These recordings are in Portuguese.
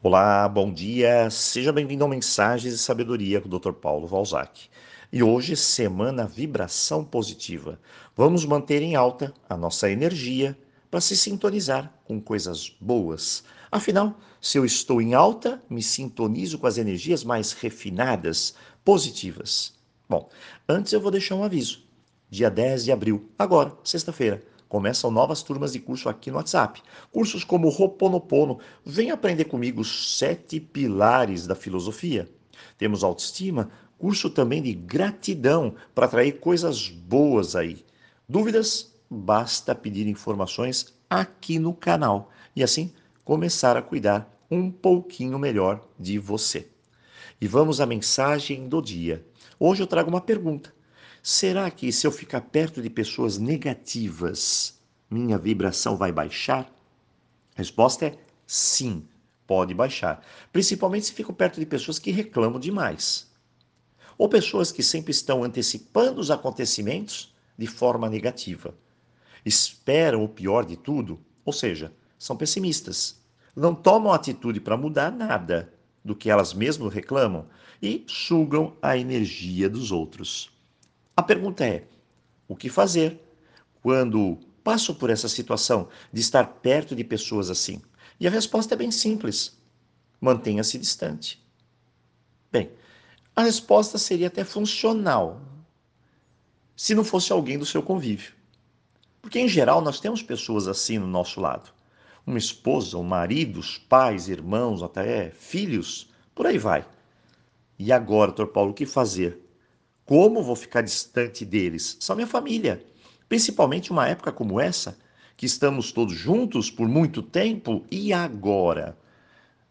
Olá, bom dia. Seja bem-vindo ao Mensagens de Sabedoria com o Dr. Paulo Valzac. E hoje, semana vibração positiva. Vamos manter em alta a nossa energia para se sintonizar com coisas boas. Afinal, se eu estou em alta, me sintonizo com as energias mais refinadas, positivas. Bom, antes eu vou deixar um aviso. Dia 10 de abril, agora, sexta-feira, Começam novas turmas de curso aqui no WhatsApp. Cursos como Roponopono. Vem aprender comigo os sete pilares da filosofia. Temos autoestima, curso também de gratidão para atrair coisas boas aí. Dúvidas? Basta pedir informações aqui no canal e assim começar a cuidar um pouquinho melhor de você. E vamos à mensagem do dia. Hoje eu trago uma pergunta. Será que se eu ficar perto de pessoas negativas, minha vibração vai baixar? A resposta é sim, pode baixar. Principalmente se fico perto de pessoas que reclamam demais. Ou pessoas que sempre estão antecipando os acontecimentos de forma negativa. Esperam o pior de tudo, ou seja, são pessimistas. Não tomam atitude para mudar nada do que elas mesmas reclamam e sugam a energia dos outros. A pergunta é: o que fazer quando passo por essa situação de estar perto de pessoas assim? E a resposta é bem simples: mantenha-se distante. Bem, a resposta seria até funcional se não fosse alguém do seu convívio. Porque, em geral, nós temos pessoas assim no nosso lado. Uma esposa, um marido, os pais, irmãos, até filhos, por aí vai. E agora, doutor Paulo, o que fazer? Como vou ficar distante deles? São minha família. Principalmente uma época como essa, que estamos todos juntos por muito tempo e agora.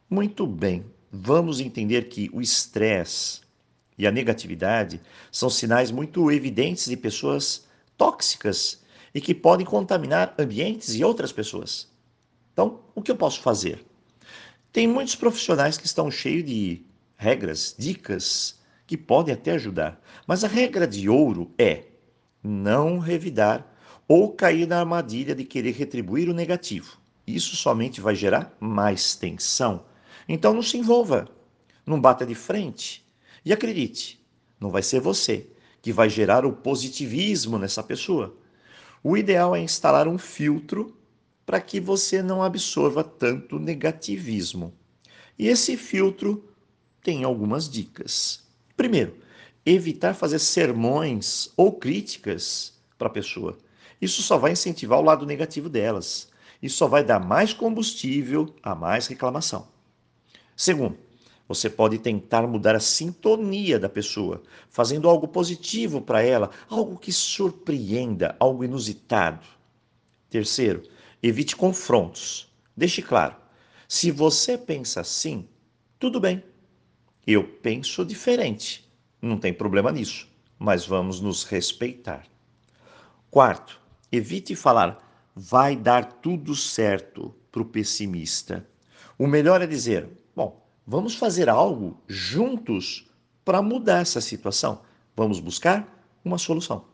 Muito bem, vamos entender que o estresse e a negatividade são sinais muito evidentes de pessoas tóxicas e que podem contaminar ambientes e outras pessoas. Então, o que eu posso fazer? Tem muitos profissionais que estão cheios de regras, dicas que podem até ajudar. Mas a regra de ouro é não revidar ou cair na armadilha de querer retribuir o negativo. Isso somente vai gerar mais tensão. Então não se envolva, não bata de frente. E acredite, não vai ser você que vai gerar o positivismo nessa pessoa. O ideal é instalar um filtro para que você não absorva tanto negativismo. E esse filtro tem algumas dicas. Primeiro, evitar fazer sermões ou críticas para a pessoa. Isso só vai incentivar o lado negativo delas. Isso só vai dar mais combustível a mais reclamação. Segundo, você pode tentar mudar a sintonia da pessoa, fazendo algo positivo para ela, algo que surpreenda, algo inusitado. Terceiro, evite confrontos. Deixe claro: se você pensa assim, tudo bem, eu penso diferente. Não tem problema nisso, mas vamos nos respeitar. Quarto, evite falar vai dar tudo certo para o pessimista. O melhor é dizer: bom, vamos fazer algo juntos para mudar essa situação. Vamos buscar uma solução.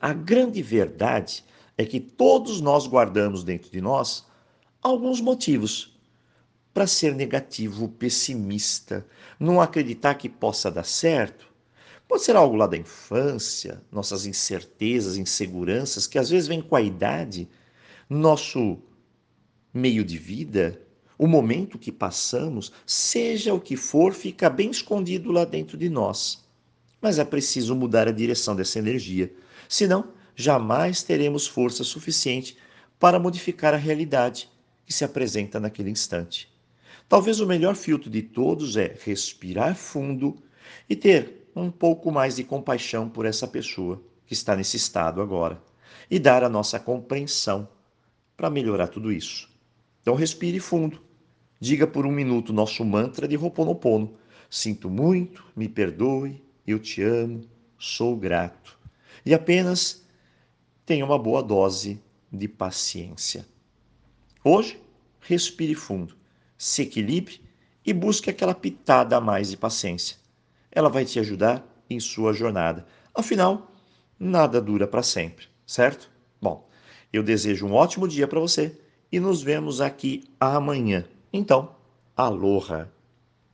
A grande verdade é que todos nós guardamos dentro de nós alguns motivos para ser negativo, pessimista, não acreditar que possa dar certo. Pode ser algo lá da infância, nossas incertezas, inseguranças, que às vezes vêm com a idade, nosso meio de vida, o momento que passamos, seja o que for, fica bem escondido lá dentro de nós. Mas é preciso mudar a direção dessa energia, senão jamais teremos força suficiente para modificar a realidade que se apresenta naquele instante. Talvez o melhor filtro de todos é respirar fundo e ter um pouco mais de compaixão por essa pessoa que está nesse estado agora e dar a nossa compreensão para melhorar tudo isso. Então respire fundo. Diga por um minuto nosso mantra de Ho'oponopono. Sinto muito, me perdoe, eu te amo, sou grato. E apenas tenha uma boa dose de paciência. Hoje, respire fundo se equilibre e busque aquela pitada a mais de paciência. Ela vai te ajudar em sua jornada. Afinal, nada dura para sempre, certo? Bom, eu desejo um ótimo dia para você e nos vemos aqui amanhã. Então, Aloha!